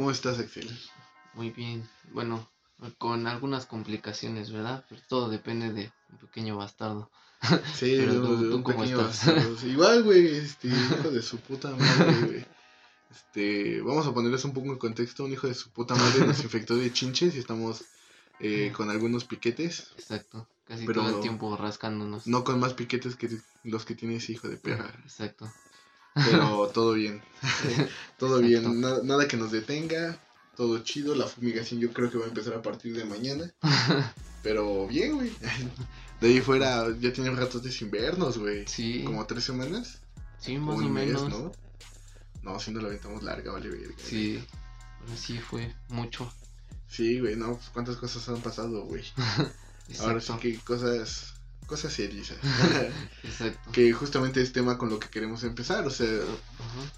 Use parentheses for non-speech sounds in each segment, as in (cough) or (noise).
¿Cómo estás, Axel? Muy bien. Bueno, con algunas complicaciones, ¿verdad? Pero todo depende de un pequeño bastardo. (laughs) Sí, Pero de, tú- de tú un cómo pequeño estás. bastardo. (laughs) Igual, güey, este, hijo de su puta madre, güey. Este, vamos a ponerles un poco en contexto. Un hijo de su puta madre nos infectó de chinches y estamos eh, con algunos piquetes. Exacto. Casi Pero- todo el tiempo rascándonos. No con más piquetes que los que tiene ese hijo de perra. Exacto. Pero todo bien. (laughs) Todo bien. Nada, nada que nos detenga. Todo chido. La fumigación yo creo que va a empezar a partir de mañana. (laughs) Pero bien, güey. (laughs) De ahí fuera, ya tiene un rato de sin vernos, güey. Sí. Como tres semanas. Sí, más o mes, menos. ¿no? No, si no la aventamos larga, vale, verga. Sí. Sí fue mucho. Sí, güey, no, pues cuántas cosas han pasado, güey. Ahora sí que cosas, cosas serias. (laughs) Exacto. que justamente es tema con lo que queremos empezar, o sea,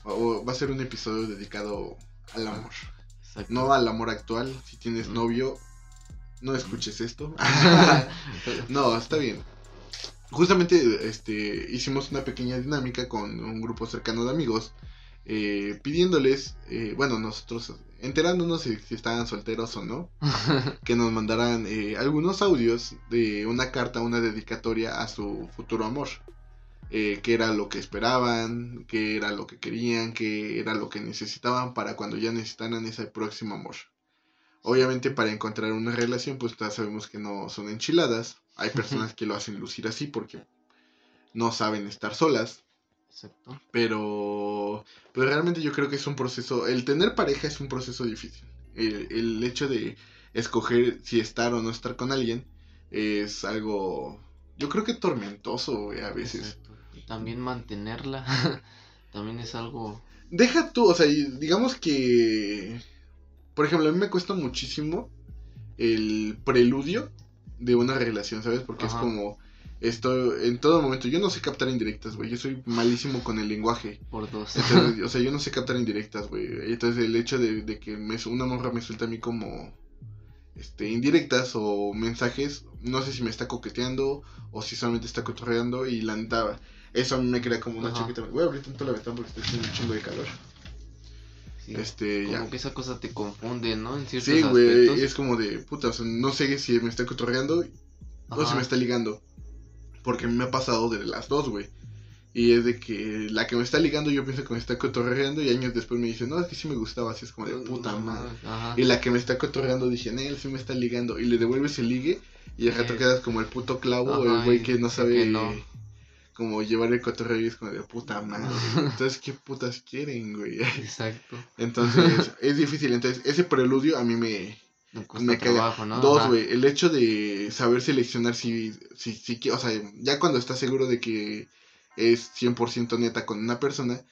o- va a ser un episodio dedicado al amor. Exacto. No al amor actual, si tienes novio, no escuches esto. (laughs) (laughs) no, está bien. Justamente este, hicimos una pequeña dinámica con un grupo cercano de amigos, eh, pidiéndoles, eh, bueno, nosotros enterándonos si, si estaban solteros o no, (laughs) que nos mandaran eh, algunos audios de una carta, una dedicatoria a su futuro amor. Eh, qué era lo que esperaban, qué era lo que querían, qué era lo que necesitaban para cuando ya necesitaran ese próximo amor. Obviamente para encontrar una relación, pues ya sabemos que no son enchiladas. Hay personas que lo hacen lucir así porque no saben estar solas. Exacto. Pero, pero realmente yo creo que es un proceso, el tener pareja es un proceso difícil. El, el hecho de escoger si estar o no estar con alguien es algo, yo creo que tormentoso a veces. Exacto. Y también mantenerla (laughs) también es algo. Deja tú, o sea, digamos que, por ejemplo, a mí me cuesta muchísimo el preludio de una relación, ¿sabes? Porque es como, esto, en todo momento, yo no sé captar indirectas, güey, yo soy malísimo con el lenguaje. por dos. Entonces, (laughs) o sea, yo no sé captar indirectas, güey. Entonces, el hecho de, de que me, una morra me suelta a mí como este, indirectas o mensajes, no sé si me está coqueteando o si solamente está cotorreando y la neta, eso a mí me crea como una Ajá. chaqueta. Voy a abrir tanto la ventana porque está haciendo un chingo de calor. Sí. Este, Como ya. que esa cosa te confunde, ¿no? En ciertos Sí, güey, es como de puta, o sea, no sé si me está cotorreando o si me está ligando. Porque me ha pasado de las dos, güey. Y es de que la que me está ligando yo pienso que me está cotorreando y años después me dice, no, es que sí me gustaba, así es como de puta No, madre. Ajá. Y la que me está cotorreando dije, él sí me está ligando. Y le devuelves el ligue y al rato quedas como el puto clavo o el güey que no sabe no. como llevar el cotorreo y es como de puta madre. Entonces, ¿qué putas quieren, güey? Exacto. Entonces, es difícil. Entonces, ese preludio a mí me, Me caga. ¿no? Dos, güey, el hecho de saber seleccionar si, si, si, o sea, ya cuando estás seguro de que es 100% neta con una persona,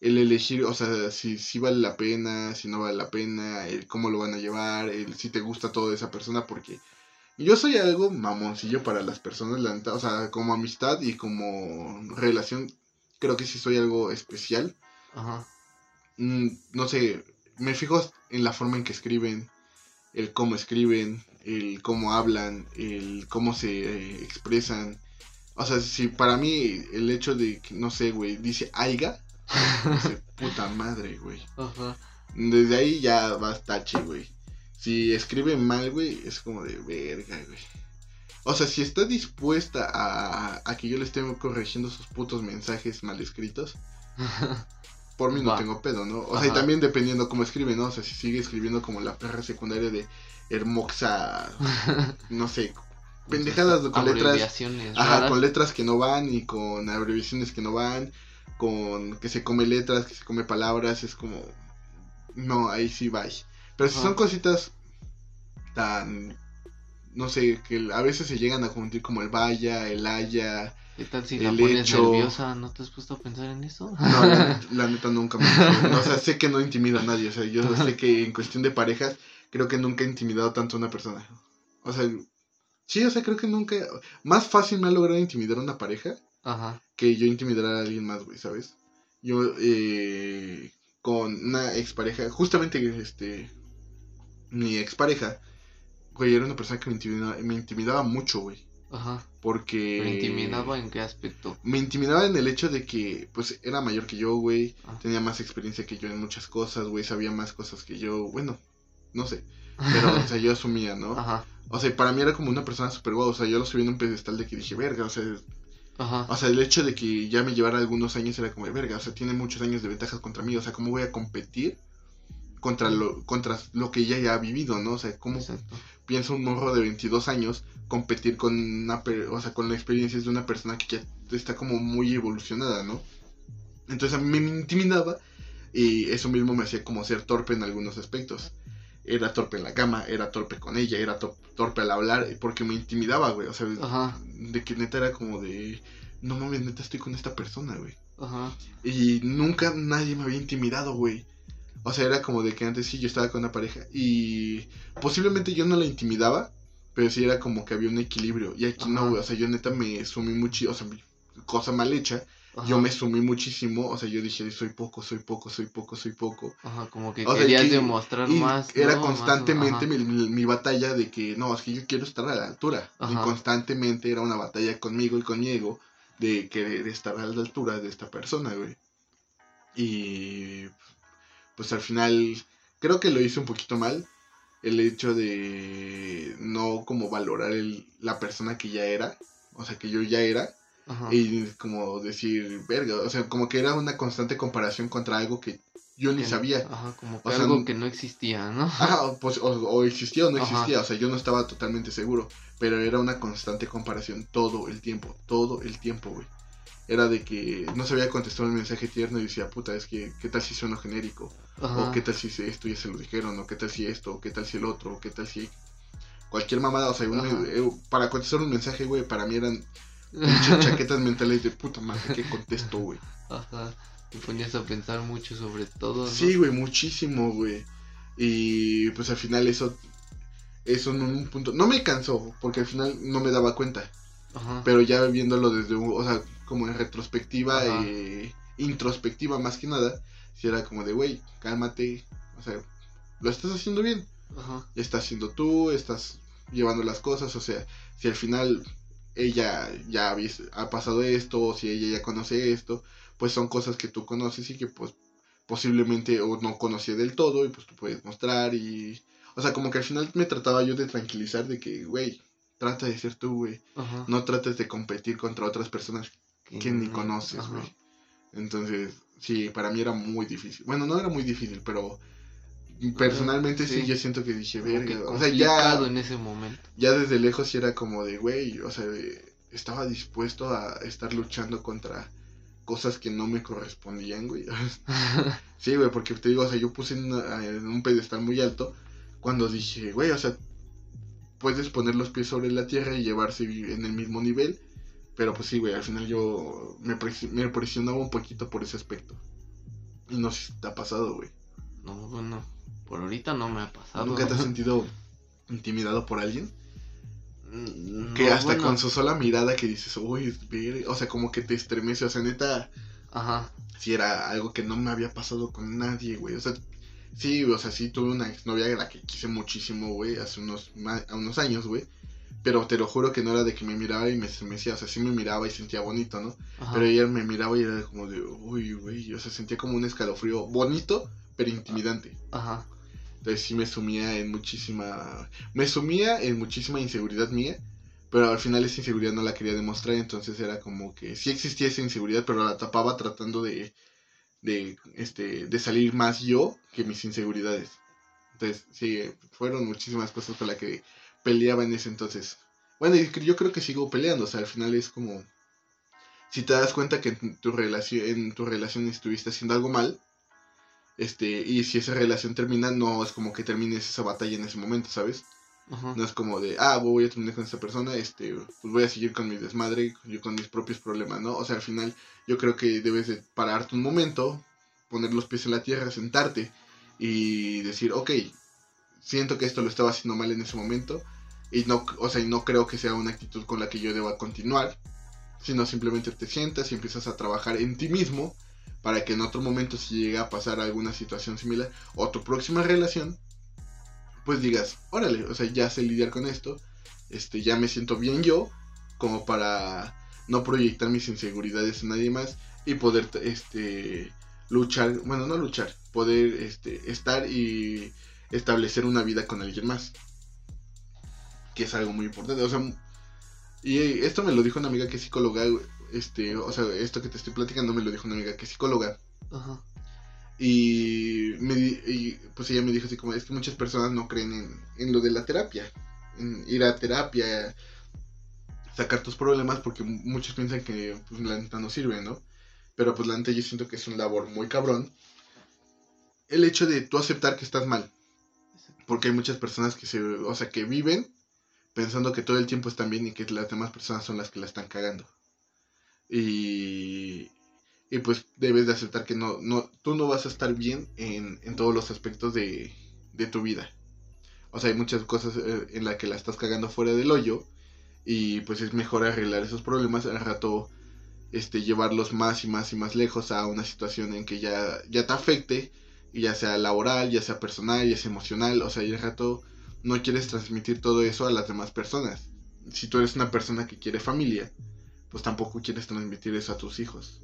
el elegir, o sea, si, si vale la pena, si no vale la pena, el cómo lo van a llevar, el si te gusta todo de esa persona, porque yo soy algo mamoncillo para las personas, la neta, o sea, como amistad y como relación, creo que sí soy algo especial. Ajá. Mm, no sé, me fijo en la forma en que escriben, el cómo escriben, el cómo hablan, el cómo se eh, expresan. O sea, si para mí el hecho de que, no sé, güey, dice aiga, (laughs) dice puta madre, güey. Ajá. Desde ahí ya va tache, güey. Si escribe mal, güey, es como de verga, güey. O sea, si está dispuesta a, a que yo le esté corrigiendo sus putos mensajes mal escritos, (laughs) por mí no Va. tengo pedo, ¿no? O sea, y también dependiendo cómo escribe, ¿no? O sea, si sigue escribiendo como la perra secundaria de Hermoxa, (laughs) no sé, pendejadas con letras, ajá, raras. con letras que no van y con abreviaciones que no van, con que se come letras, que se come palabras, es como, no, ahí sí va. Pero si Ajá. son cositas tan, no sé, que a veces se llegan a juntar como el vaya, el haya, ¿Qué tal si la pones hecho- nerviosa? ¿No te has puesto a pensar en eso? No, la, (laughs) la neta nunca me. O sea, sé que no intimida a nadie. O sea, yo sé que en cuestión de parejas, creo que nunca he intimidado tanto a una persona. O sea, sí, o sea, creo que nunca. Más fácil me ha logrado intimidar a una pareja Ajá. que yo intimidar a alguien más, güey, ¿sabes? Yo, eh, con una expareja, justamente, este. Mi expareja, güey, era una persona que me intimidaba, me intimidaba mucho, güey. Ajá. Porque... ¿Me intimidaba en qué aspecto? Me intimidaba en el hecho de que, pues, era mayor que yo, güey. Ah. Tenía más experiencia que yo en muchas cosas, güey. Sabía más cosas que yo. Bueno, no sé. (laughs) Pero, o sea, yo asumía, ¿no? Ajá, O sea, para mí era como una persona súper guau. O sea, yo lo subí en un pedestal de que dije, verga, o sea, ajá. o sea, el hecho de que ya me llevara algunos años era como, de, verga, o sea, tiene muchos años de ventajas contra mí. O sea, ¿cómo voy a competir contra lo, contra lo que ella ya ha vivido, ¿no? O sea, ¿cómo Exacto. piensa un morro de 22 años competir con una, per- o sea, con las experiencias de una persona que ya está como muy evolucionada, ¿no? Entonces a mí me intimidaba y eso mismo me hacía como ser torpe en algunos aspectos. Era torpe en la cama, era torpe con ella, era to- torpe al hablar porque me intimidaba, güey. O sea, Ajá, de que neta era como de, no mames, neta estoy con esta persona, güey. ajá. Y nunca nadie me había intimidado, güey. O sea, era como de que antes sí yo estaba con una pareja y posiblemente yo no la intimidaba, pero sí era como que había un equilibrio. Y aquí no, güey. O sea, yo neta me sumí mucho, o sea, cosa mal hecha. ajá. Yo me sumí muchísimo, o sea, yo dije, soy poco, soy poco, soy poco, soy poco. Ajá, como que O sea, querías que- demostrar más. era ¿no? Más, constantemente ajá. mi, mi- mi batalla de que, no, es que yo quiero estar a la altura. Y constantemente era una batalla conmigo y con mi ego de querer estar a la altura de esta persona, güey. Y pues al final creo que lo hice un poquito mal. El hecho de no como valorar el, la persona que ya era. O sea, que yo ya era. Ajá. Y como decir, verga. O sea, como que era una constante comparación contra algo que yo ni Que- sabía. Ajá, como que O sea, algo que no existía, ¿no? (laughs) Ajá, o, pues, o, o existía o no Ajá. existía, o sea, yo no estaba totalmente seguro, pero era una constante comparación todo el tiempo, todo el tiempo, güey. Era de que no sabía contestar un mensaje tierno y decía, puta, es que, ¿qué tal si suena genérico? Ajá. O qué tal si se- esto ya se lo dijeron, o qué tal si esto, o qué tal si el otro, o qué tal si cualquier mamada, o sea, eh, para contestar un mensaje, güey, para mí eran pinches (laughs) chaquetas mentales de puta madre, ¿qué contesto, güey? Ajá. Te ponías a pensar mucho sobre todo, ¿no? Sí, güey, muchísimo, güey. Y pues al final eso, eso en un punto, no me cansó, porque al final no me daba cuenta, Ajá. pero ya viéndolo desde, un- o sea, como en retrospectiva, eh, introspectiva más que nada, si era como de, güey, cálmate, o sea, lo estás haciendo bien, Ajá. estás siendo tú, estás llevando las cosas, o sea, si al final ella ya ha pasado esto, o si ella ya conoce esto, pues son cosas que tú conoces y que pues posiblemente o no conocía del todo y pues tú puedes mostrar y... O sea, como que al final me trataba yo de tranquilizar de que, güey, trata de ser tú, güey. No trates de competir contra otras personas que ni no- conoces, güey. Entonces, sí, para mí era muy difícil. Bueno, no era muy difícil, pero personalmente sí, sí. yo siento que dije, verga. O sea, ya, complicado en ese momento. ya desde lejos sí era como de, güey, o sea, estaba dispuesto a estar luchando contra cosas que no me correspondían, güey. (laughs) sí, güey, porque te digo, o sea, yo puse en, una- en un pedestal muy alto cuando dije, güey, o sea, puedes poner los pies sobre la tierra y llevarse en el mismo nivel. Pero pues sí, güey, al final yo me, me presionaba un poquito por ese aspecto. Y no sé si te ha pasado, güey. No, bueno, por ahorita no me ha pasado. ¿Nunca te has (laughs) sentido intimidado por alguien? Mm, Que hasta bueno, con su sola mirada que dices, uy, ver-", o sea, como que te estremece, o sea, neta, Ajá. si era algo que no me había pasado con nadie, güey, o sea, sí, o sea, sí tuve una exnovia a la que quise muchísimo, güey, hace unos, unos años, güey, pero te lo juro que no era de que me miraba y me estremecía, o sea, sí me miraba y sentía bonito, ¿no? Ajá. Pero ella me miraba y era como de, uy, güey, o sea, sentía como un escalofrío bonito, pero intimidante. Ajá. Entonces sí me sumía en muchísima... Me sumía en muchísima inseguridad mía, pero al final esa inseguridad no la quería demostrar, entonces era como que sí existía esa inseguridad, pero la tapaba tratando de, de, este, de salir más yo que mis inseguridades. Entonces sí, fueron muchísimas cosas con las que peleaba en ese entonces. Bueno, y yo creo que sigo peleando, o sea, al final es como... Si te das cuenta que en tu relación, en tu relación estuviste haciendo algo mal, este, y si esa relación termina, no es como que termines esa batalla en ese momento, ¿sabes? Ajá. No es como de, ah, voy a terminar con esta persona, este, pues voy a seguir con mi desmadre, yo con mis propios problemas, ¿no? O sea, al final yo creo que debes de pararte un momento, poner los pies en la tierra, sentarte y decir, ok, siento que esto lo estaba haciendo mal en ese momento y no, o sea, y no creo que sea una actitud con la que yo deba continuar, sino simplemente te sientas y empiezas a trabajar en ti mismo para que en otro momento si llega a pasar alguna situación similar o tu próxima relación, pues digas, órale, o sea, ya sé lidiar con esto, este, ya me siento bien yo como para no proyectar mis inseguridades en nadie más y poder este luchar, bueno, no luchar, poder este estar y establecer una vida con alguien más. Que es algo muy importante, o sea, y esto me lo dijo una amiga que es psicóloga, este, o sea, esto que te estoy platicando me lo dijo una amiga que es psicóloga. Ajá. Y, me, y pues ella me dijo así como, es que muchas personas no creen en, en lo de la terapia, en ir a terapia, sacar tus problemas, porque muchos piensan que pues, la neta no sirve, ¿no? Pero pues la neta yo siento que es un labor muy cabrón. El hecho de tú aceptar que estás mal. Porque hay muchas personas que se, o sea, que viven pensando que todo el tiempo están bien y que las demás personas son las que la están cagando. Y, y pues debes de aceptar que no, no, tú no vas a estar bien en, en todos los aspectos de, de, tu vida. O sea, hay muchas cosas eh, en las que la estás cagando fuera del hoyo y pues es mejor arreglar esos problemas al rato este llevarlos más y más y más lejos a una situación en que ya, ya te afecte, ya sea laboral, ya sea personal, ya sea emocional, o sea, y al rato no quieres transmitir todo eso a las demás personas. Si tú eres una persona que quiere familia, pues tampoco quieres transmitir eso a tus hijos.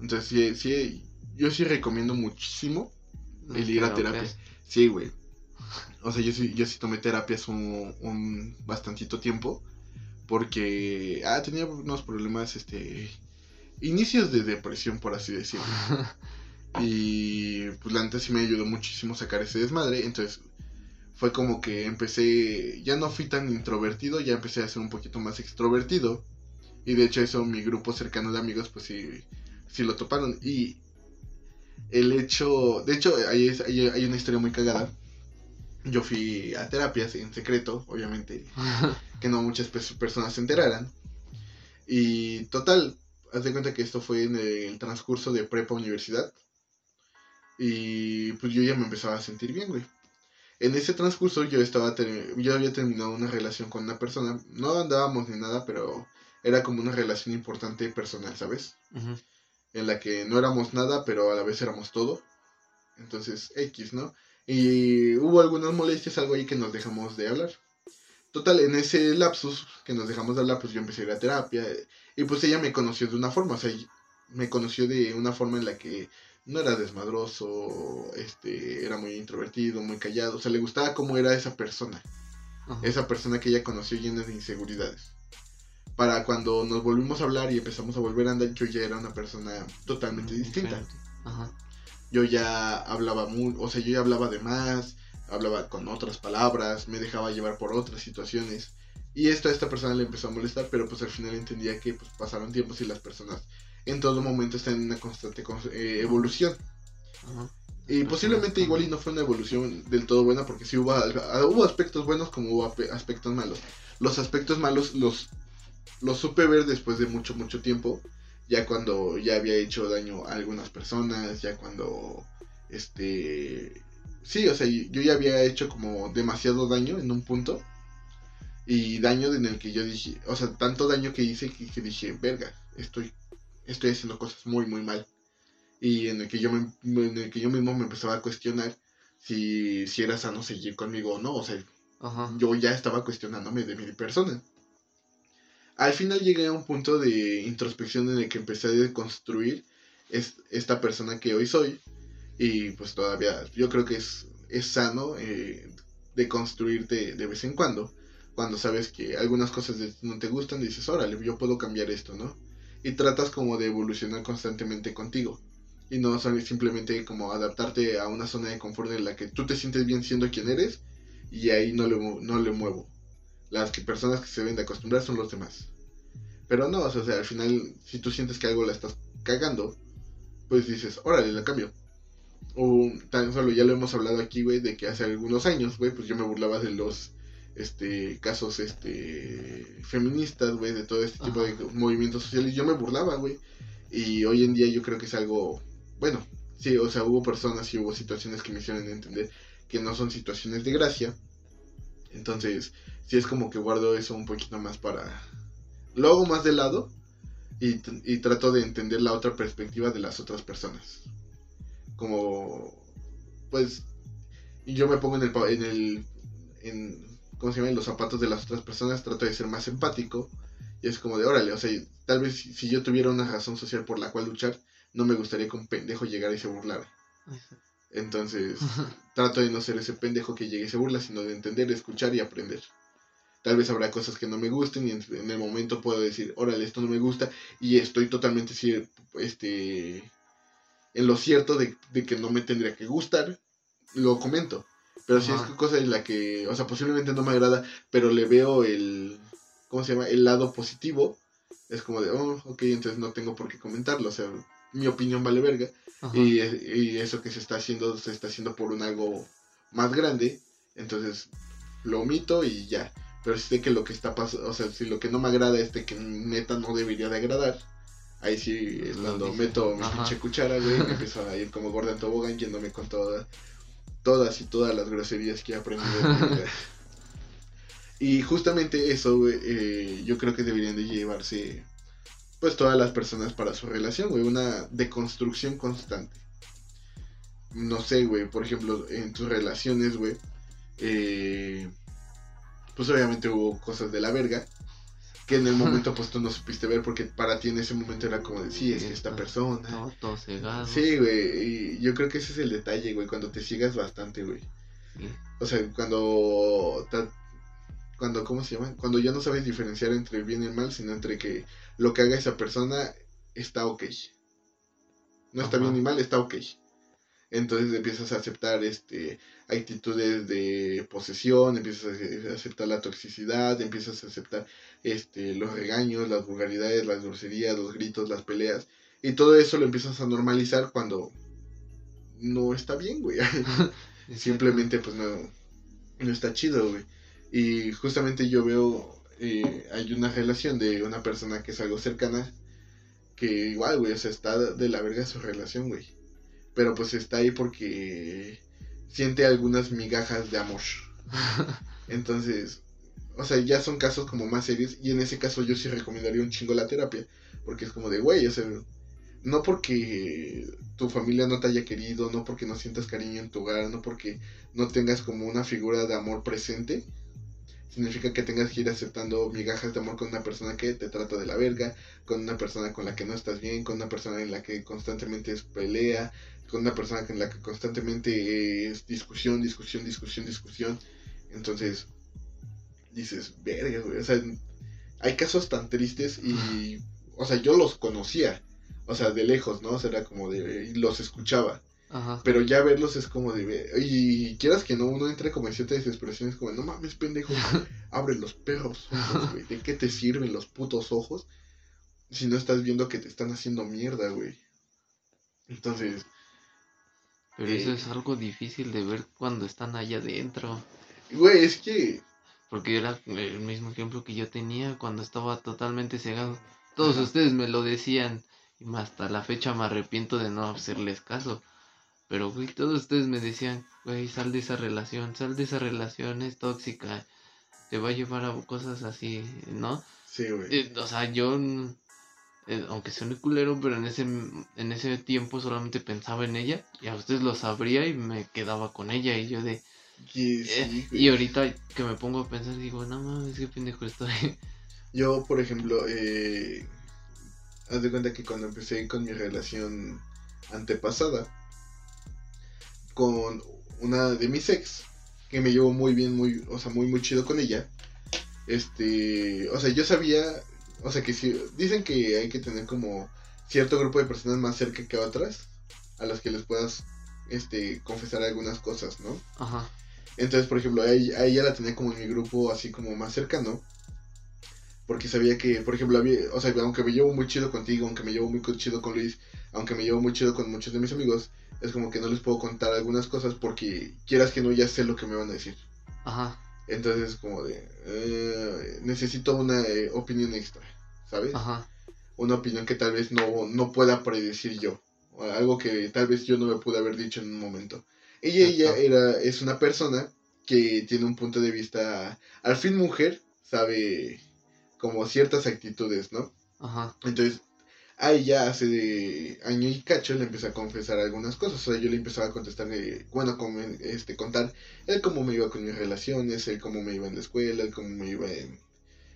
Entonces, sí, sí yo sí recomiendo muchísimo el ir a terapia. Sí, güey. O sea, yo sí, yo sí tomé terapias un, un bastantito tiempo. Porque, ah, tenía unos problemas, este, inicios de depresión, por así decirlo. (laughs) y pues la neta sí me ayudó muchísimo a sacar ese desmadre. Entonces fue como que empecé, ya no fui tan introvertido, ya empecé a ser un poquito más extrovertido. Y de hecho eso mi grupo cercano de amigos pues sí, sí lo toparon. Y el hecho, de hecho hay, hay, hay una historia muy cagada. Yo fui a terapias en secreto, obviamente, (laughs) que no muchas personas se enteraran. Y total, haz de cuenta que esto fue en el transcurso de prepa universidad. Y pues yo ya me empezaba a sentir bien, güey. En ese transcurso yo estaba yo había terminado una relación con una persona. No andábamos ni nada, pero era como una relación importante personal, ¿sabes? En la que no éramos nada, pero a la vez éramos todo. Entonces, X, ¿no? Y hubo algunas molestias, algo ahí que nos dejamos de hablar. Total, en ese lapsus que nos dejamos de hablar, pues yo empecé a ir a terapia. Y pues ella me conoció de una forma, o sea, me conoció de una forma en la que no era desmadroso, este, era muy introvertido, muy callado, o sea, le gustaba cómo era esa persona. Esa persona que ella conoció llena de inseguridades. Para cuando nos volvimos a hablar y empezamos a volver a andar, yo ya era una persona totalmente distinta. Yo ya hablaba muy, o sea, yo ya hablaba de más, hablaba con otras palabras, me dejaba llevar por otras situaciones. Y esto a esta persona le empezó a molestar, pero pues al final entendía que pues, pasaron tiempos y las personas en todo momento están en una constante eh, evolución. Y posiblemente igual y no fue una evolución del todo buena porque sí hubo, hubo aspectos buenos como hubo aspectos malos. Los aspectos malos los, los supe ver después de mucho, mucho tiempo. Ya cuando ya había hecho daño a algunas personas, ya cuando este Sí, o sea, yo ya había hecho como demasiado daño en un punto. Y daño en el que yo dije, o sea, tanto daño que hice que, dije, verga, estoy, estoy haciendo cosas muy, muy mal. Y en el que yo, me, en el que yo mismo me empezaba a cuestionar si, si era sano seguir conmigo o no. O sea, yo ya estaba cuestionándome de mi persona. Al final llegué a un punto de introspección en el que empecé a deconstruir esta persona que hoy soy y pues todavía yo creo que es, es sano eh, de construirte de vez en cuando. Cuando sabes que algunas cosas no te gustan, dices, órale, yo puedo cambiar esto, ¿no? Y tratas como de evolucionar constantemente contigo. Y no simplemente como adaptarte a una zona de confort en la que tú te sientes bien siendo quien eres y ahí no le, no le muevo. Las personas que se deben de acostumbrar son los demás. Pero no, o sea, al final, si tú sientes que algo la estás cagando, pues dices, órale, la cambio o tan solo ya lo hemos hablado aquí, güey, de que hace algunos años, güey, pues yo me burlaba de los este casos este feministas, güey, de todo este tipo de movimientos sociales, yo me burlaba, güey. Y hoy en día yo creo que es algo, bueno, sí, o sea, hubo personas y hubo situaciones que me hicieron entender que no son situaciones de gracia. Entonces, sí es como que guardo eso un poquito más para... Lo hago más de lado y, y trato de entender la otra perspectiva de las otras personas como, pues, y yo me pongo en el, en el, en, ¿cómo se llama? En los zapatos de las otras personas, trato de ser más empático y es como de, órale, o sea, tal vez si yo tuviera una razón social por la cual luchar, no me gustaría que un pendejo llegara y se burlara. Entonces, (laughs) trato de no ser ese pendejo que llegue y se burla, sino de entender, escuchar y aprender. Tal vez habrá cosas que no me gusten y en, el momento puedo decir, órale, esto no me gusta y estoy totalmente este, en lo cierto de, que no me tendría que gustar, lo comento. Pero si es cosa en la que, o sea, posiblemente no me agrada, pero le veo el, ¿cómo se llama? El lado positivo. Es como de, oh, ok, entonces no tengo por qué comentarlo. O sea, mi opinión vale verga. Y, y, eso que se está haciendo, se está haciendo por un algo más grande. Entonces lo omito y ya. Pero si sé que lo que está pasando, o sea, si lo que no me agrada es de que neta no debería de agradar. Ahí sí es cuando meto mi pinche cuchara, güey, me empiezo a ir como gorda en tobogán yéndome con todas, todas y todas las groserías que he aprendido. y justamente eso, güey, eh, yo creo que deberían de llevarse pues todas las personas para su relación, güey, una deconstrucción constante. No sé, güey, por ejemplo, en tus relaciones, güey, eh, pues obviamente hubo cosas de la verga que en el (laughs) momento pues tú no supiste ver porque para ti en ese momento era como de, sí, es esta persona. Todo, cegado. Sí, güey, y yo creo que ese es el detalle, güey, cuando te ciegas bastante, güey. O sea, cuando cuando, ¿cómo se llama? Cuando ya no sabes diferenciar entre el bien y el mal, sino entre que lo que haga esa persona está ok. No está bien ni mal, está ok. Entonces empiezas a aceptar este actitudes de posesión, empiezas a aceptar la toxicidad, empiezas a aceptar este los regaños, las vulgaridades, las groserías, los gritos, las peleas. Y todo eso lo empiezas a normalizar cuando no está bien, güey. (laughs) (laughs) Simplemente pues no, no está chido, güey. Y justamente yo veo, eh, hay una relación de una persona que es algo cercana, que igual, güey, o sea, está de la verga su relación, güey. Pero pues está ahí porque siente algunas migajas de amor. (laughs) Entonces, o sea, ya son casos como más serios. Y en ese caso yo sí recomendaría un chingo la terapia. Porque es como de, güey, o sea, no porque tu familia no te haya querido, no porque no sientas cariño en tu hogar, no porque no tengas como una figura de amor presente, significa que tengas que ir aceptando migajas de amor con una persona que te trata de la verga, con una persona con la que no estás bien, con una persona en la que constantemente es pelea, con una persona en la que constantemente es discusión, discusión, discusión, discusión. Entonces, dices, verga, güey. O sea, hay casos tan tristes y, o sea, yo los conocía, o sea, de lejos, ¿no? O sea, era como de, y los escuchaba. Pero ya verlos es como de. Y quieras que no, uno entre como en cierta desesperación. Es como, no mames, pendejo. (laughs) abre los perros güey. ¿De qué te sirven los putos ojos? Si no estás viendo que te están haciendo mierda, güey. Entonces. Pero eso eh, es algo difícil de ver cuando están allá adentro. Güey, es que. Porque era el mismo ejemplo que yo tenía cuando estaba totalmente cegado. Todos ustedes me lo decían. Y hasta la fecha me arrepiento de no hacerles caso. Pero, güey, todos ustedes me decían, güey, sal de esa relación, sal de esa relación, es tóxica, te va a llevar a cosas así, ¿no? Sí, güey. Eh, o sea, yo, eh, aunque suene culero, pero en ese, en ese tiempo solamente pensaba en ella y a ustedes lo sabría y me quedaba con ella y yo de... Eh, y ahorita que me pongo a pensar, digo, no mames, qué pendejo estoy. (laughs) Yo, por ejemplo, eh, haz de cuenta que cuando empecé con mi relación antepasada, con una de mis ex, que me llevo muy bien, muy, o sea, muy, muy chido con ella. Este, o sea, yo sabía, o sea, que si, dicen que hay que tener como cierto grupo de personas más cerca que otras, a las que les puedas, este, confesar algunas cosas, ¿no? Ajá. Entonces, por ejemplo, a ella, la tenía como en mi grupo así como más cercano. Porque sabía que, por ejemplo, había, o sea, aunque me llevo muy chido contigo, aunque me llevo muy chido con Luis, aunque me llevo muy chido con muchos de mis amigos, es como que no les puedo contar algunas cosas porque quieras que no, ya sé lo que me van a decir. Ajá. Entonces, como de, eh, necesito una eh, opinión extra, ¿sabes? Ajá. Una opinión que tal vez no, no pueda predecir yo. Algo que tal vez yo no me pude haber dicho en un momento. Ella, ella era, es una persona que tiene un punto de vista, al fin mujer, sabe como ciertas actitudes, ¿no? Ajá. Entonces, a ella hace año y cacho le empecé a confesar algunas cosas. O sea, yo le empezaba a contestar, bueno, como, este, contar él cómo me iba con mis relaciones, él cómo me iba en la escuela, él cómo me iba en,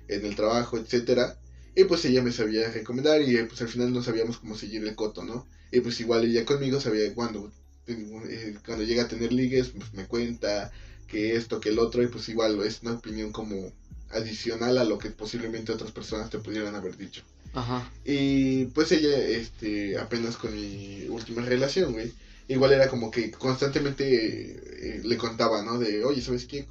el trabajo, etcétera. Y pues ella me sabía recomendar y pues al final no sabíamos cómo seguir el coto, ¿no? Y pues igual ella conmigo sabía cuando, eh, cuando llega a tener ligues, pues me cuenta que esto, que el otro, y pues igual es una opinión como adicional a lo que posiblemente otras personas te pudieran haber dicho. Ajá. Y pues ella, este, apenas con mi última relación, güey, igual era como que constantemente eh, le contaba, ¿no? De, oye, ¿sabes qué?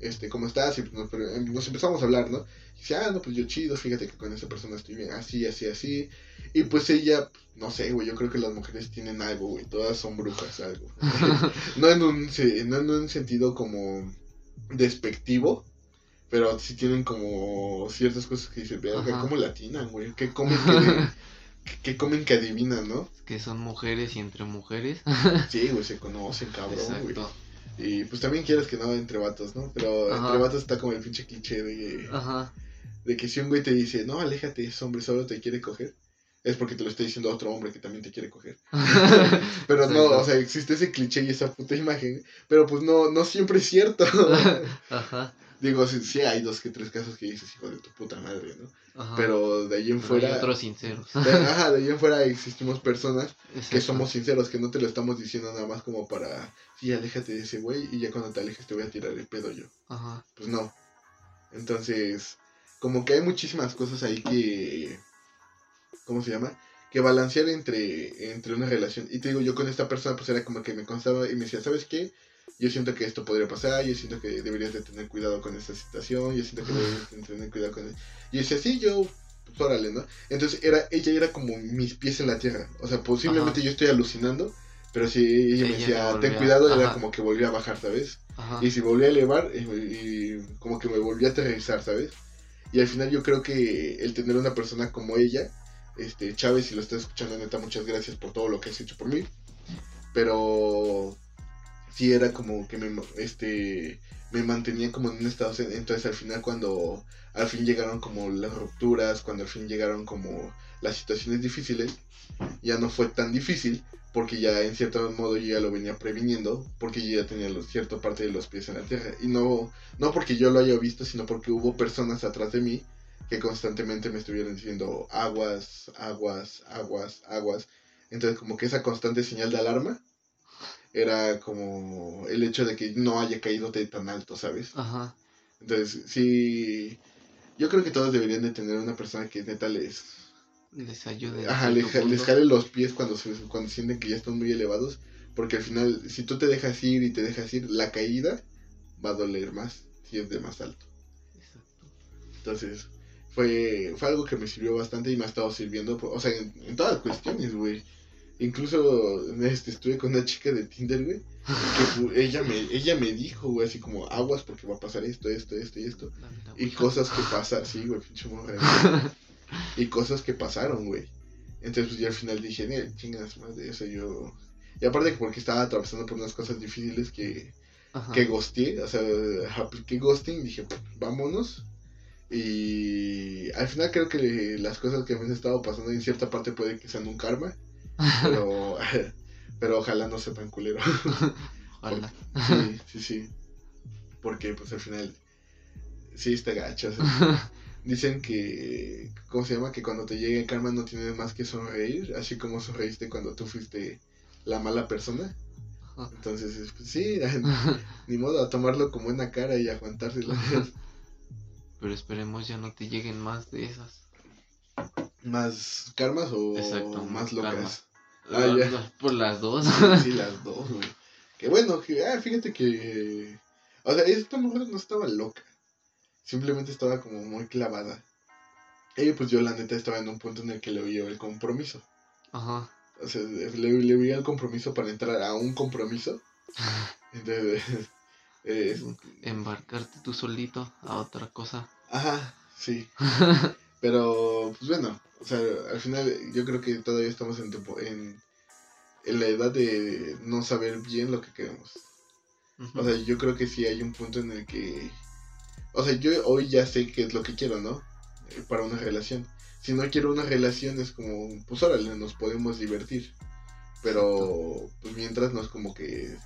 Este, ¿cómo estás? Y pues nos, nos empezamos a hablar, ¿no? Y dice, ah, no, pues yo chido, fíjate que con esa persona estoy bien, así, así, así. Y pues ella, no sé, güey, yo creo que las mujeres tienen algo, güey, todas son brujas, algo. (laughs) no, en un, no en un sentido como despectivo, pero sí tienen como ciertas cosas que dicen, verga, ¿cómo latinan, güey? ¿Qué comen (laughs) que, que, comen que adivinan, no? Que son mujeres y entre mujeres. (laughs) sí, güey, se conocen, cabrón, güey. Y pues también quieres que no entre vatos, ¿no? Pero entre vatos está como el pinche cliché de, Ajá. de que si un güey te dice, no, aléjate, ese hombre solo te quiere coger es porque te lo está diciendo otro hombre que también te quiere coger. (laughs) pero no, o sea, existe ese cliché y esa puta imagen, pero pues no, no siempre es cierto. Ajá. Digo, sí, hay dos que tres casos que dices, hijo de tu puta madre, ¿no? Ajá. Pero de ahí en fuera... Hay otros sinceros. De, ajá, de ahí en fuera existimos personas que somos sinceros, que no te lo estamos diciendo nada más como para, sí, aléjate de ese güey y ya cuando te alejes te voy a tirar el pedo yo. Ajá. Pues no. Entonces, como que hay muchísimas cosas ahí que ¿cómo se llama? Que balancear entre, entre una relación. Y te digo, yo con esta persona pues era como que me constaba y me decía, ¿sabes qué? Yo siento que esto podría pasar, yo siento que deberías de tener cuidado con esta situación, yo siento que deberías de tener cuidado con... Y yo decía, sí, yo, pues órale, ¿no? Entonces era, ella era como mis pies en la tierra. O sea, posiblemente yo estoy alucinando, pero si ella, me decía, ten cuidado, era como que volvía a bajar, ¿sabes? Y si volvía a elevar, eh, y, como que me volvía a aterrizar, ¿sabes? Y al final yo creo que el tener una persona como ella este, Chávez, si lo estás escuchando, neta, muchas gracias por todo lo que has hecho por mí. Pero sí era como que me, este, me mantenía como en un estado. Entonces al final cuando al fin llegaron como las rupturas, cuando al fin llegaron como las situaciones difíciles, ya no fue tan difícil porque ya en cierto modo yo ya lo venía previniendo, porque yo ya tenía cierta parte de los pies en la tierra. Y no, no porque yo lo haya visto, sino porque hubo personas atrás de mí que constantemente me estuvieron diciendo aguas, aguas, aguas, aguas. Entonces como que esa constante señal de alarma era como el hecho de que no haya caído de tan alto, ¿sabes? Ajá. Entonces, sí, yo creo que todos deberían de tener una persona que neta les... Les ayude. Ajá, les, jale los pies cuando, cuando sienten que ya están muy elevados. Porque al final, si tú te dejas ir y te dejas ir, la caída va a doler más si es de más alto. Exacto. Entonces, fue, fue algo que me sirvió bastante y me ha estado sirviendo, o sea, en, todas las cuestiones, güey. Incluso este, estuve con una chica de Tinder, güey. Que (laughs) ella me, ella me dijo, güey, así como aguas porque va a pasar esto, esto, esto y esto. Y cosas que pasan, sí, güey, pinche morra. (laughs) y cosas que pasaron, güey. Entonces, pues ya al final dije, mira, chingas de eso, yo. Y aparte porque estaba atravesando por unas cosas difíciles que, que ghosteé, o sea, apliqué ghosting, dije, pues, vámonos y al final creo que las cosas que me han estado pasando en cierta parte puede que sean un karma. Pero, (laughs) (laughs) pero ojalá no sepan culero. (laughs) Ojalá. sí, sí, sí. Porque pues al final sí está gacho. dicen que, ¿cómo se llama? Que cuando te llegue el karma no tienes más que sonreír, así como sonreíste cuando tú fuiste la mala persona. Entonces, pues, sí, ni modo a tomarlo como una cara y aguantárselo. Pero esperemos ya no te lleguen más de esas. ¿Más karmas o más locas? Ah, por las dos. Sí, (laughs) las dos, güey. Que bueno, que, ah, fíjate que. O sea, esta mujer no estaba loca. Simplemente estaba como muy clavada. Y pues yo, la neta, estaba en un punto en el que le oía el compromiso. Ajá. O sea, le, le oía el compromiso para entrar a un compromiso. (laughs) Entonces, eh, Embarcarte tú solito a otra cosa. Ajá, sí. (laughs) Pero, pues bueno, o sea, al final yo creo que todavía estamos en, en, en la edad de no saber bien lo que queremos. O sea, yo creo que sí hay un punto en el que... O sea, yo hoy ya sé qué es lo que quiero, ¿no? Eh, para una relación. Si no quiero una relación es como, pues órale, nos podemos divertir. Pero, pues mientras no es como que,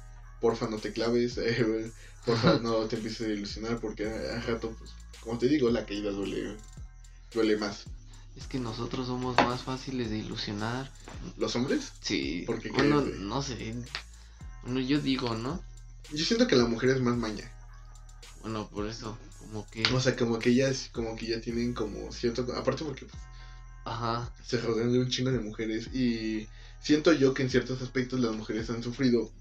porfa, no te claves, eh, (laughs) porfa, (laughs) no te empieces a ilusionar porque a rato, pues, como te digo, la caída duele, duele más. Es que nosotros somos más fáciles de ilusionar. ¿Los hombres? Sí. ¿Por qué bueno, crees, no sé. Bueno, yo digo, ¿no? Yo siento que la mujer es más maña. Bueno, por eso, como que... O sea, como que ellas, como que ya tienen como cierto... Aparte porque pues, Ajá. se rodean de un chingo de mujeres y siento yo que en ciertos aspectos las mujeres han sufrido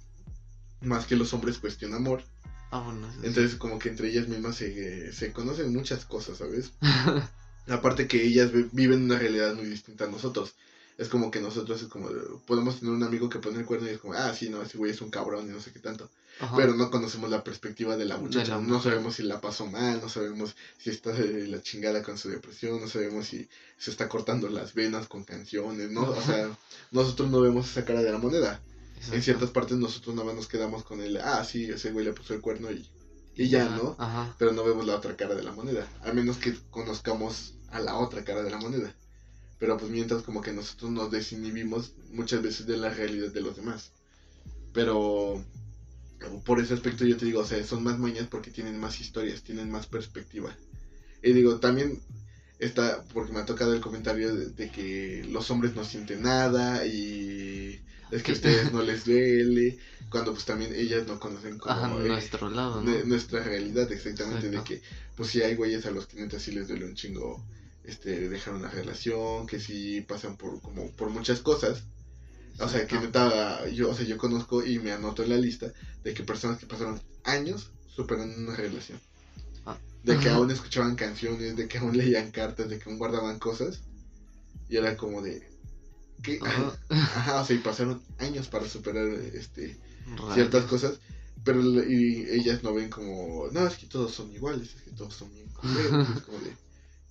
más que los hombres cuestión amor. Ah, bueno, sí. Entonces como que entre ellas mismas se, se conocen muchas cosas, ¿sabes? (laughs) Aparte que ellas vi- viven una realidad muy distinta a nosotros. Es como que nosotros es como, podemos tener un amigo que pone el cuerno y es como, ah, sí, no, ese güey es un cabrón y no sé qué tanto. Ajá. Pero no conocemos la perspectiva de la muchacha. la no sabemos si la pasó mal, no sabemos si está de la chingada con su depresión, no sabemos si se está cortando las venas con canciones, ¿no? O sea, (laughs) nosotros no vemos esa cara de la moneda. En Exacto. ciertas partes nosotros nada más nos quedamos con el, ah, sí, ese güey le puso el cuerno y, y ya, ¿no? Ajá. Pero no vemos la otra cara de la moneda, a menos que conozcamos a la otra cara de la moneda. Pero pues mientras como que nosotros nos desinhibimos muchas veces de la realidad de los demás. Pero por ese aspecto yo te digo, o sea, son más mañas porque tienen más historias, tienen más perspectiva. Y digo, también está, porque me ha tocado el comentario de, de que los hombres no sienten nada y es que a ustedes no les duele, cuando pues también ellas no conocen como Ajá, eh, nuestro lado, ¿no? de- nuestra realidad exactamente Exacto. de que pues si hay güeyes a los que neta sí les duele un chingo este dejar una relación, que sí pasan por como por muchas cosas. O sea, que neta yo, o sea, yo conozco y me anoto en la lista de que personas que pasaron años superan una relación. Ah. De que Ajá. aún escuchaban canciones, de que aún leían cartas, de que aún guardaban cosas. Y era como de ¿qué? Ajá. (laughs) Ajá, o sea, y pasaron años para superar este ciertas cosas, pero y ellas no ven como, no, es que todos son iguales, es que todos son bien culeros", es como de,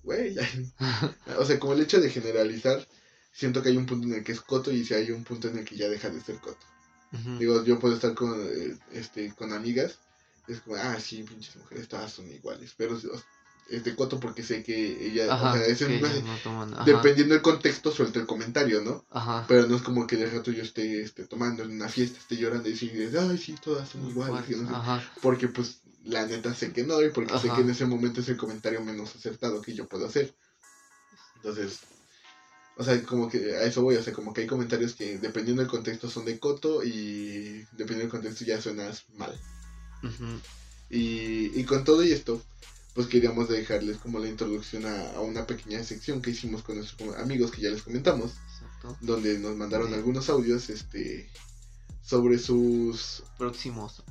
güey, ya". (laughs) o sea, como el hecho de generalizar, siento que hay un punto en el que es coto y si hay un punto en el que ya deja de ser coto. Ujú. Digo, yo puedo estar con, eh, este, con amigas, es como, ah, sí, pinches mujeres, todas son iguales, pero o sea, es de coto porque sé que ella, Ajá, o sea, es que en- ellos no toman. Ajá. dependiendo del contexto, suelta el comentario, ¿no? Ajá. Pero no es como que de rato yo esté este, tomando en una fiesta, esté llorando y decir, ay, sí, todas son iguales. no sé". Ajá. Porque pues la neta sé que no y porque sé que en ese momento es el comentario menos acertado que yo puedo hacer. Entonces, o sea, como que a eso voy, o sea, como que hay comentarios que dependiendo del contexto son de coto y dependiendo del contexto ya suenas mal. Y, y con todo y esto, pues queríamos dejarles como la introducción a, a una pequeña sección que hicimos con nuestros amigos que ya les comentamos Exacto. donde nos mandaron Sí. algunos audios este sobre sus Próximos.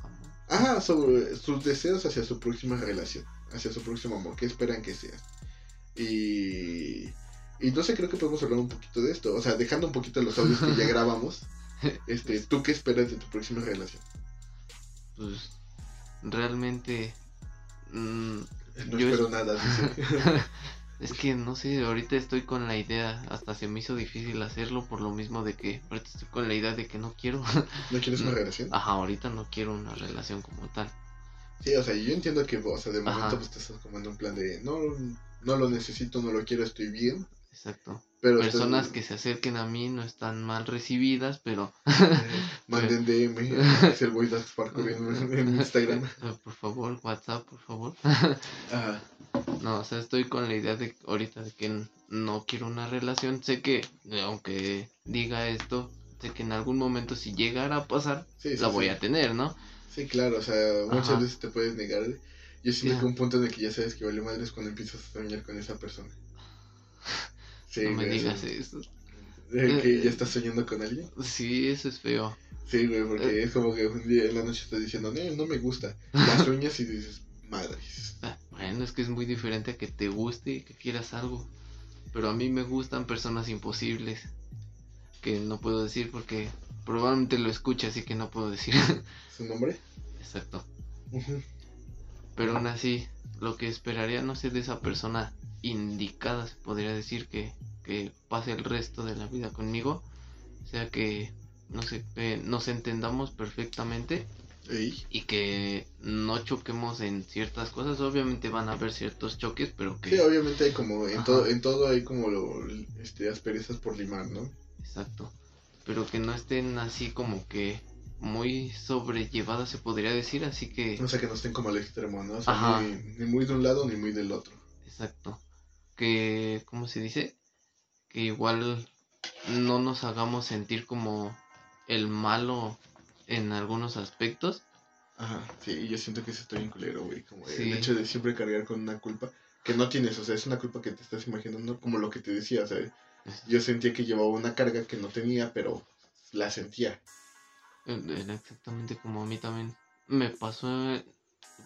Ajá, sobre sus deseos hacia su próxima relación, hacia su próximo amor, qué esperan que sea. Y y no sé, creo que podemos hablar un poquito de esto, o sea, dejando un poquito los audios que ya (laughs) grabamos. Este, ¿tú qué esperas de tu próxima relación? Pues realmente. mm, No Yo espero es- nada, dice. (laughs) es que no sé, ahorita estoy con la idea, hasta se me hizo difícil hacerlo por lo mismo de que ahorita estoy con la idea de que no quiero. (laughs) ¿No quieres una Mm. relación? Ajá, ahorita no quiero una relación como tal. Sí, o sea, yo entiendo que, o sea, de momento Ajá. pues te estás como en un plan de no no lo necesito, no lo quiero, estoy bien, Exacto. pero estás- Personas que se acerquen a mí no están mal recibidas, pero (laughs) Manden DM (laughs) el Spark en, en Instagram. Eh, (laughs) por favor, WhatsApp, por favor. Ajá. No, o sea, estoy con la idea de ahorita de que no quiero una relación. Sé que, eh, aunque diga esto, sé que en algún momento si llegara a pasar, Sí, sí, la voy sí. a tener, ¿no? Sí, claro, o sea, muchas Ajá. veces te puedes negar. Yo siento que un punto en el que ya sabes que vale madre es cuando empiezas a soñar con esa persona. Sí, no me güey, digas eso. de que Eh, ya estás soñando con alguien. Sí, eso es feo. Sí, güey, porque Eh. es como que un día en la noche estás diciendo, no, no me gusta. La (laughs) sueñas y dices, madres. Ah, Bueno, es que es muy diferente a que te guste y que quieras algo. Pero a mí me gustan personas imposibles. Que no puedo decir porque probablemente lo escuche, así que no puedo decir. (laughs) ¿Su nombre? Exacto. Ujú. Pero aún así, lo que esperaría, no sé, de esa persona indicada, se podría decir que, que pase el resto de la vida conmigo. O sea que, no sé, que nos entendamos perfectamente Ey. y que no choquemos en ciertas cosas. Obviamente van a haber ciertos choques, pero que... Sí, obviamente hay como, en todo, en todo hay como lo, este, asperezas por limar, ¿no? Exacto. Pero que no estén así como que muy sobrellevadas, se podría decir. Así que... O sea, que no estén como al extremo, ¿no? O sea, Ajá. ni, ni muy de un lado ni muy del otro. Exacto. Que, ¿cómo se dice? que igual no nos hagamos sentir como el malo en algunos aspectos. Ajá, sí, yo siento que eso está bien culero, güey. Como el hecho de siempre cargar con una culpa que no tienes, o sea, es una culpa que te estás imaginando, como lo que te decía, o sea, yo sentía que llevaba una carga que no tenía, pero la sentía. Era exactamente como a mí también me pasó,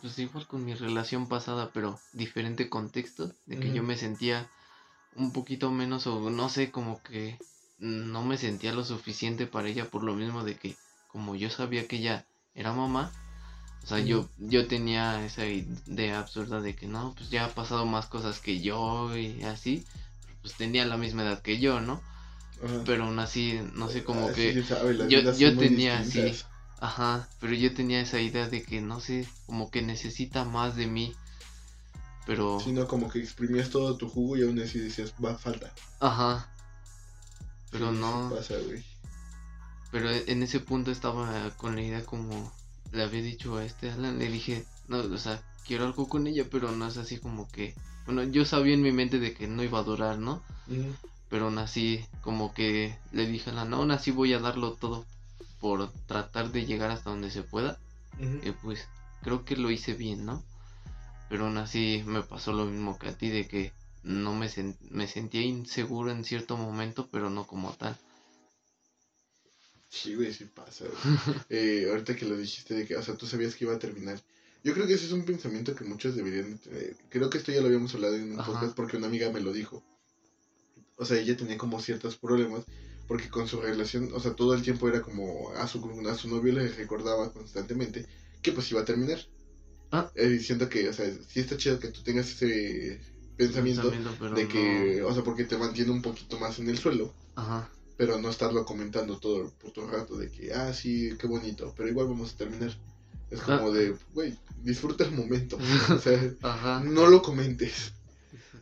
pues igual con mi relación pasada, pero diferente contexto, de que yo me sentía un poquito menos o no sé, como que no me sentía lo suficiente para ella por lo mismo de que como yo sabía que ella era mamá, o sea, yo, yo tenía esa idea absurda de que no, pues ya ha pasado más cosas que yo y así, pues tenía la misma edad que yo, ¿no? Pero aún así, no sé, como ah, que yo, yo tenía así, ajá, pero yo tenía esa idea de que, no sé, como que necesita más de mí, pero... Sino como que exprimías todo tu jugo y aún así decías, va, falta. Ajá. Pero no... Pero en ese punto estaba con la idea como le había dicho a este Alan, le dije, no, o sea, quiero algo con ella, pero no es así como que, bueno, yo sabía en mi mente de que no iba a durar, ¿no? Pero aún así, como que le dije a Alan, aún así voy a darlo todo por tratar de llegar hasta donde se pueda. Y pues creo que lo hice bien, ¿no? Pero aún así me pasó lo mismo que a ti, de que no me, me sentía inseguro en cierto momento, pero no como tal. Sí, güey, sí pasa. (laughs) eh, ahorita que lo dijiste de que, o sea, tú sabías que iba a terminar. Yo creo que ese es un pensamiento que muchos deberían tener. Creo que esto ya lo habíamos hablado en un podcast porque una amiga me lo dijo. O sea, ella tenía como ciertos problemas porque con su relación, o sea, todo el tiempo era como a su, a su novio le recordaba constantemente que pues iba a terminar. Ah. Eh, diciendo que, o sea, sí está chido que tú tengas ese pensamiento, de que, o sea, porque te mantiene un poquito más en el suelo. Ajá pero no estarlo comentando todo el puto rato de que, ah, sí, qué bonito, pero igual vamos a terminar. Es como ah. de, güey, disfruta el momento. (laughs) o sea, no lo comentes.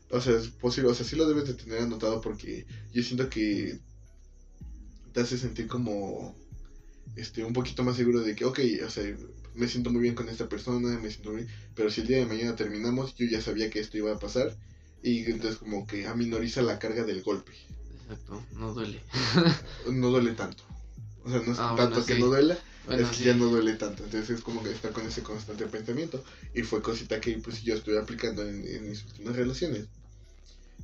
O sea, es posible, o sea, sí lo debes de tener anotado porque yo siento que te hace sentir como este un poquito más seguro de que, ok, o sea, me siento muy bien con esta persona, me siento muy bien, pero si el día de mañana terminamos, yo ya sabía que esto iba a pasar y entonces como que aminoriza la carga del golpe. Exacto, no duele. (laughs) no duele tanto. O sea, no es ah, tanto que no duela, es que ya no duele tanto. Entonces es como que estar con ese constante pensamiento. Y fue cosita que pues yo estoy aplicando en, mis últimas relaciones.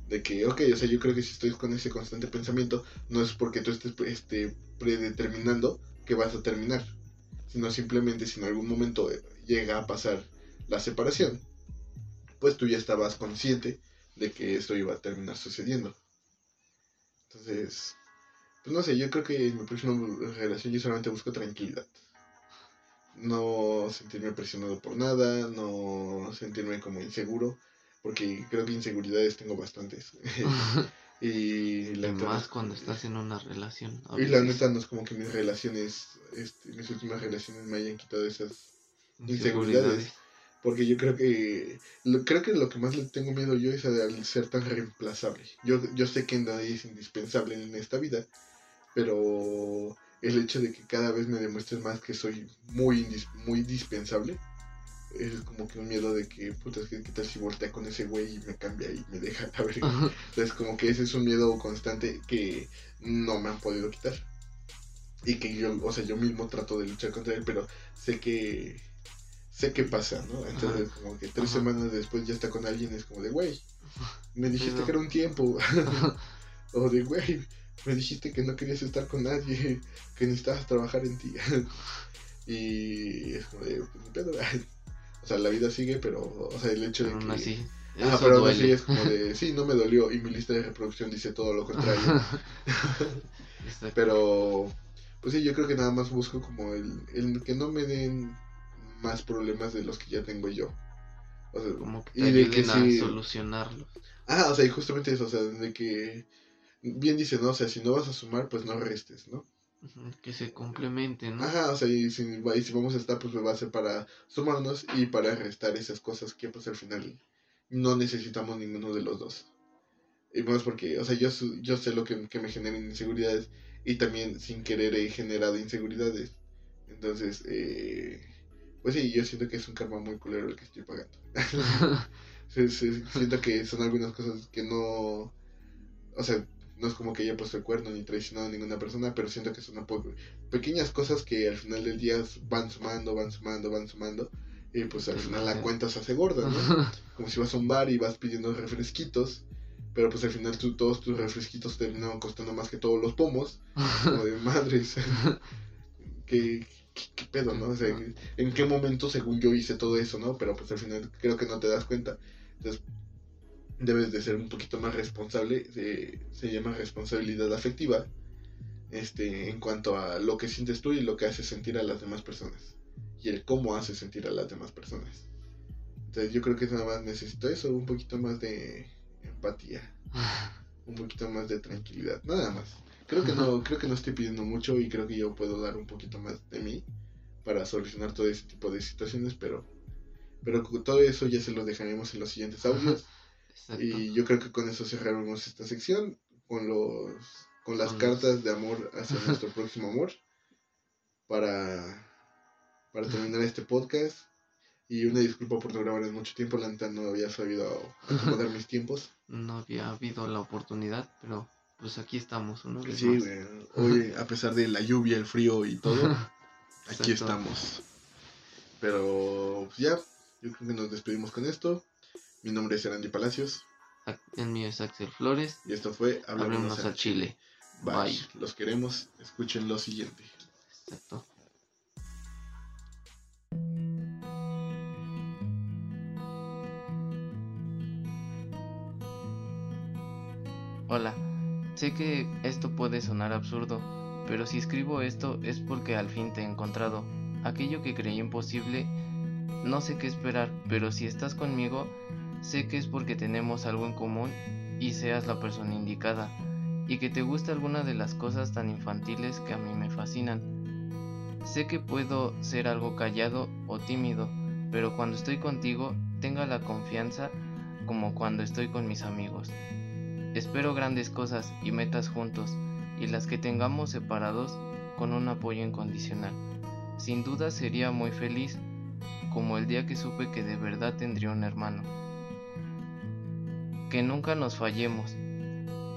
De que, ok, o sea, yo creo que si estoy con ese constante pensamiento, no es porque tú estés este, predeterminando que vas a terminar. Sino simplemente si en algún momento llega a pasar la separación, pues tú ya estabas consciente de que esto iba a terminar sucediendo. Entonces, pues no sé, yo creo que en mi próxima relación yo solamente busco tranquilidad. No sentirme presionado por nada, no sentirme como inseguro, porque creo que inseguridades tengo bastantes. (laughs) (laughs) y la más cuando estás en una relación. Y la neta no es como que mis relaciones, este, mis últimas relaciones me hayan quitado esas inseguridades. Porque yo creo que creo que lo que más le tengo miedo yo es al ser tan reemplazable. Yo, yo sé que nadie es indispensable en esta vida, pero el hecho de que cada vez me demuestres más que soy muy, muy dispensable, es como que un miedo de que, putas, ¿qué, tal si voltea con ese güey y me cambia y me deja? A ver, entonces como que ese es un miedo constante que no me han podido quitar. Y que yo, o sea, yo mismo trato de luchar contra él, pero sé que sé qué pasa, ¿no? Entonces, como que tres semanas después ya está con alguien, es como de, güey, me dijiste que era un tiempo. (laughs) o de, güey, me dijiste que no querías estar con nadie, que necesitabas trabajar en ti. (laughs) y es como de, pues, (laughs) o sea, la vida sigue, pero, o sea, el hecho de que... Así. Ah, pero aún así es como de, sí, no me dolió y mi lista de reproducción dice todo lo contrario. (laughs) pero, pues sí, yo creo que nada más busco como el, el que no me den más problemas de los que ya tengo yo. O sea, como que te y de que a solucionarlos. Ah, o sea, y justamente eso, o sea, de que bien dice, ¿no? O sea, si no vas a sumar, pues no restes, ¿no? Que se complementen, ¿no? Ajá, o sea, y si, y si vamos a estar, pues me va a ser para sumarnos y para restar esas cosas que pues al final no necesitamos ninguno de los dos. Y más porque, o sea, yo, yo sé lo que, que me generan inseguridades y también sin querer he generado inseguridades. Entonces, eh, pues sí, yo siento que es un karma muy culero el que estoy pagando. (laughs) (laughs) siento que son algunas cosas que no. O sea, no es como que haya puesto el cuerno ni traicionado a ninguna persona, pero siento que son pequeñas cosas que al final del día van sumando, van sumando, van sumando. Y pues al final la cuenta se hace gorda, ¿no? Como si vas a un bar y vas pidiendo refresquitos, pero pues al final tú, todos tus refresquitos terminan costando más que todos los pomos. Como de madres. (laughs) ¿Qué, qué, pedo, no? O sea, ¿en qué momento, según yo, hice todo eso, no? Pero pues al final creo que no te das cuenta. Entonces, debes de ser un poquito más responsable, se, llama responsabilidad afectiva, este, en cuanto a lo que sientes tú y lo que haces sentir a las demás personas, y el cómo haces sentir a las demás personas. Entonces yo creo que nada más necesito eso, un poquito más de empatía, (sighs) un poquito más de tranquilidad, nada más. Creo que no, creo que no estoy pidiendo mucho y creo que yo puedo dar un poquito más de mí para solucionar todo ese tipo de situaciones, pero pero todo eso ya se lo dejaremos en los siguientes audios. (laughs) Y yo creo que con eso cerraremos esta sección, con los con las cartas de amor hacia (laughs) nuestro próximo amor, para, para terminar este podcast. Y una disculpa por no grabar en mucho tiempo, la neta no había sabido acomodar mis tiempos. (laughs) No había habido la oportunidad, pero pues aquí estamos, ¿no? Sí, hoy a pesar de la lluvia, el frío y todo, aquí estamos. Pero pues, ya, yo creo que nos despedimos con esto. Mi nombre es Andy Palacios. El mío es Axel Flores. Y esto fue Hablamos a, Chile. Bye. Los queremos. Escuchen lo siguiente. Exacto. Hola, sé que esto puede sonar absurdo, pero si escribo esto es porque al fin te he encontrado. Aquello que creí imposible, no sé qué esperar, pero si estás conmigo, Sé que es porque tenemos algo en común y seas la persona indicada, y que te gusta alguna de las cosas tan infantiles que a mí me fascinan. Sé que puedo ser algo callado o tímido, pero cuando estoy contigo, tenga la confianza como cuando estoy con mis amigos. Espero grandes cosas y metas juntos, y las que tengamos separados con un apoyo incondicional. Sin duda sería muy feliz, como el día que supe que de verdad tendría un hermano que nunca nos fallemos.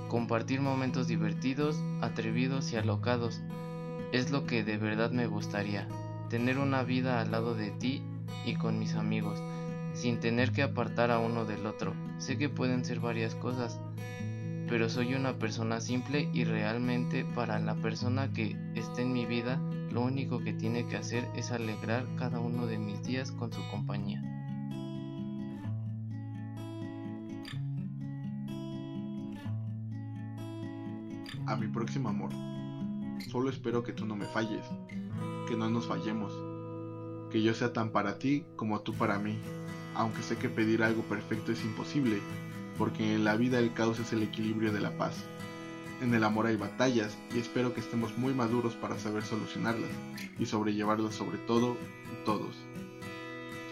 Compartir momentos divertidos, atrevidos y alocados es lo que de verdad me gustaría. Tener una vida al lado de ti y con mis amigos, sin tener que apartar a uno del otro. Sé que pueden ser varias cosas, pero soy una persona simple y realmente para la persona que esté en mi vida, lo único que tiene que hacer es alegrar cada uno de mis días con su compañía. A mi próximo amor. Solo espero que tú no me falles, que no nos fallemos, que yo sea tan para ti como tú para mí, aunque sé que pedir algo perfecto es imposible, porque en la vida el caos es el equilibrio de la paz. En el amor hay batallas y espero que estemos muy maduros para saber solucionarlas y sobrellevarlas sobre todo todos.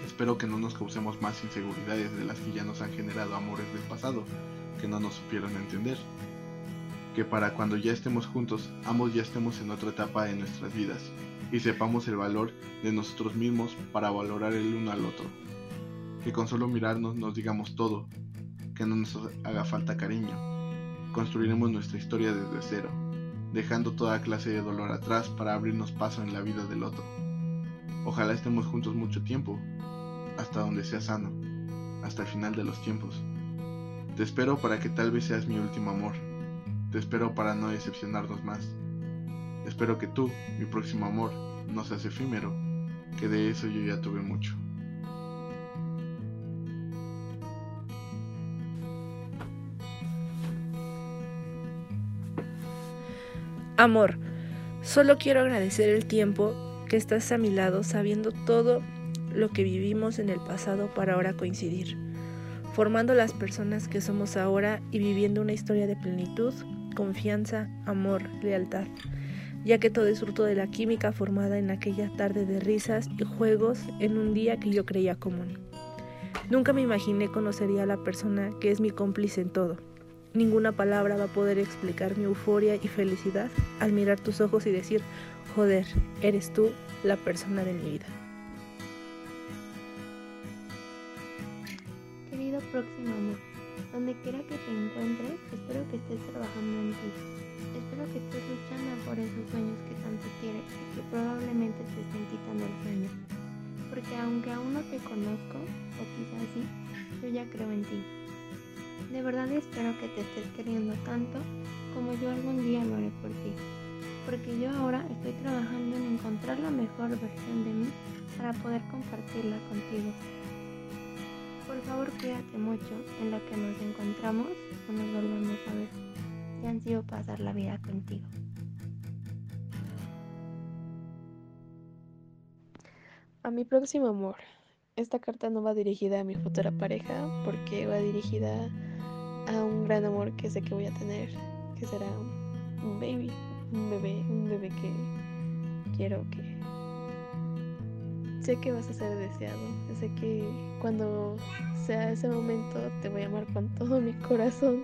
Espero que no nos causemos más inseguridades de las que ya nos han generado amores del pasado, que no nos supieron entender que para cuando ya estemos juntos, ambos ya estemos en otra etapa de nuestras vidas y sepamos el valor de nosotros mismos para valorar el uno al otro. Que con solo mirarnos nos digamos todo, que no nos haga falta cariño. Construiremos nuestra historia desde cero, dejando toda clase de dolor atrás para abrirnos paso en la vida del otro. Ojalá estemos juntos mucho tiempo, hasta donde sea sano, hasta el final de los tiempos. Te espero para que tal vez seas mi último amor te espero para no decepcionarnos más. Espero que tú, mi próximo amor, no seas efímero, que de eso yo ya tuve mucho. Amor, solo quiero agradecer el tiempo que estás a mi lado sabiendo todo lo que vivimos en el pasado para ahora coincidir, formando las personas que somos ahora y viviendo una historia de plenitud confianza, amor, lealtad, ya que todo es fruto de la química formada en aquella tarde de risas y juegos en un día que yo creía común. Nunca me imaginé conocería a la persona que es mi cómplice en todo. Ninguna palabra va a poder explicar mi euforia y felicidad al mirar tus ojos y decir, joder, eres tú la persona de mi vida. Querido próximo amor, Donde quiera que te encuentres, espero que estés trabajando en ti. Espero que estés luchando por esos sueños que tanto quieres y que probablemente te estén quitando el sueño. Porque aunque aún no te conozco, o quizás sí, yo ya creo en ti. De verdad espero que te estés queriendo tanto como yo algún día lo haré por ti. Porque yo ahora estoy trabajando en encontrar la mejor versión de mí para poder compartirla contigo. Por favor, cuídate mucho en lo que nos encontramos o nos volvemos a ver. Ya han sido pasar la vida contigo. A mi próximo amor. Esta carta no va dirigida a mi futura pareja porque va dirigida a un gran amor que sé que voy a tener, que será un baby, un bebé, un bebé que quiero que sé que vas a ser deseado, sé que cuando sea ese momento te voy a amar con todo mi corazón.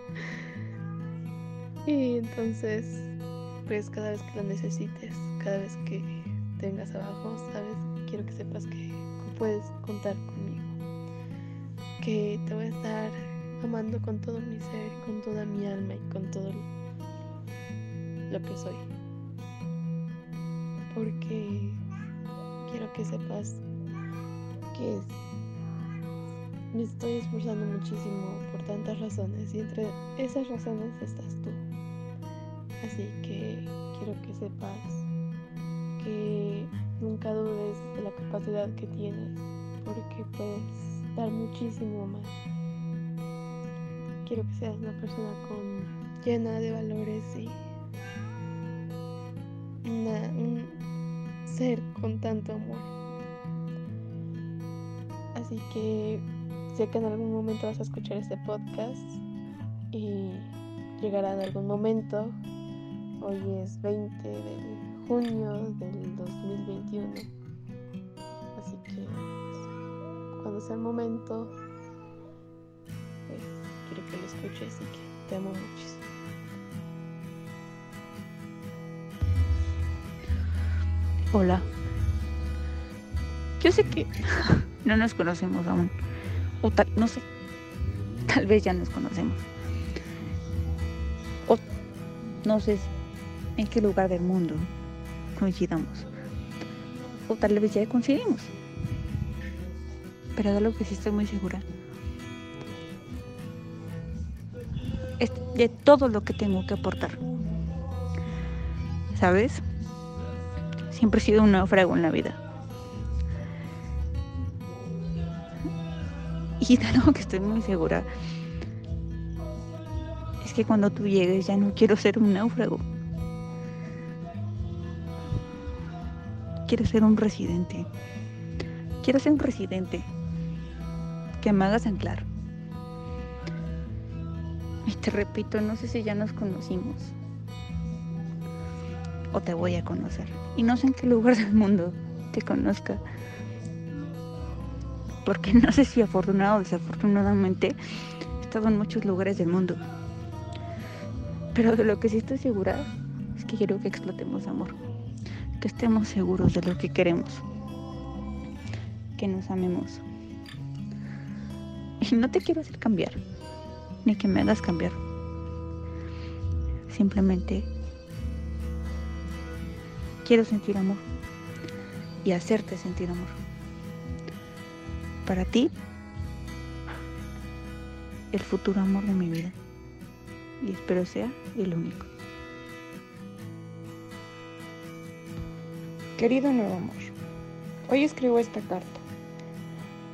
Y entonces, pues cada vez que lo necesites, cada vez que tengas abajo, sabes, quiero que sepas que puedes contar conmigo. Que te voy a estar amando con todo mi ser, con toda mi alma y con todo lo que soy. Porque quiero que sepas que me estoy esforzando muchísimo por tantas razones y entre esas razones estás tú. Así que quiero que sepas que nunca dudes de la capacidad que tienes porque puedes dar muchísimo más. Quiero que seas una persona con llena de valores y un ser con tanto amor. Así que sé que en algún momento vas a escuchar este podcast y llegará en algún momento. Hoy es 20 de junio del 2021. Así que cuando sea el momento, pues quiero que lo escuches y que te amo muchísimo. Hola. Yo sé que (laughs) no nos conocemos aún. O tal, no sé. Tal vez ya nos conocemos. O no sé en qué lugar del mundo coincidamos. O tal vez ya coincidimos. Pero de lo que sí estoy muy segura es de todo lo que tengo que aportar. ¿Sabes? Siempre he sido un náufrago en la vida. Algo (laughs) que estoy muy segura es que cuando tú llegues ya no quiero ser un náufrago. Quiero ser un residente. Quiero ser un residente que me hagas anclar. Y te repito, no sé si ya nos conocimos o te voy a conocer. Y no sé en qué lugar del mundo te conozca. Porque (laughs) no sé si afortunado o desafortunadamente he estado en muchos lugares del mundo. Pero de lo que sí estoy segura es que quiero que explotemos amor. Que estemos seguros de lo que queremos. Que nos amemos. Y no te quiero hacer cambiar. Ni que me hagas cambiar. Simplemente quiero sentir amor y hacerte sentir amor. Para ti, el futuro amor de mi vida. Y espero sea el único. Querido nuevo amor, hoy escribo esta carta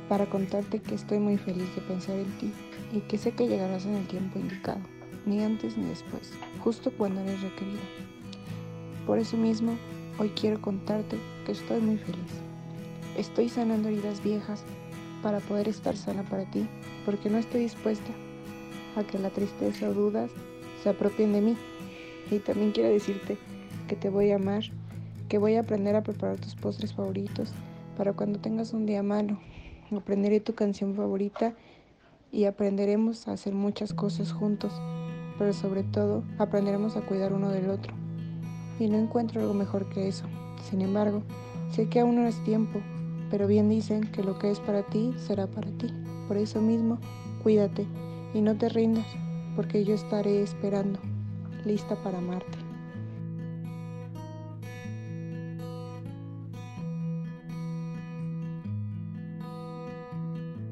para contarte que estoy muy feliz de pensar en ti y que sé que llegarás en el tiempo indicado, ni antes ni después, justo cuando eres requerido. Por eso mismo, Hoy quiero contarte que estoy muy feliz. Estoy sanando heridas viejas para poder estar sana para ti, porque no estoy dispuesta a que la tristeza o dudas se apropien de mí. Y también quiero decirte que te voy a amar, que voy a aprender a preparar tus postres favoritos para cuando tengas un día malo. Aprenderé tu canción favorita y aprenderemos a hacer muchas cosas juntos, pero sobre todo aprenderemos a cuidar uno del otro y no encuentro algo mejor que eso. Sin embargo, sé que aún no es tiempo, pero bien dicen que lo que es para ti será para ti. Por eso mismo, cuídate Y no te rindas, porque yo estaré esperando, lista para amarte.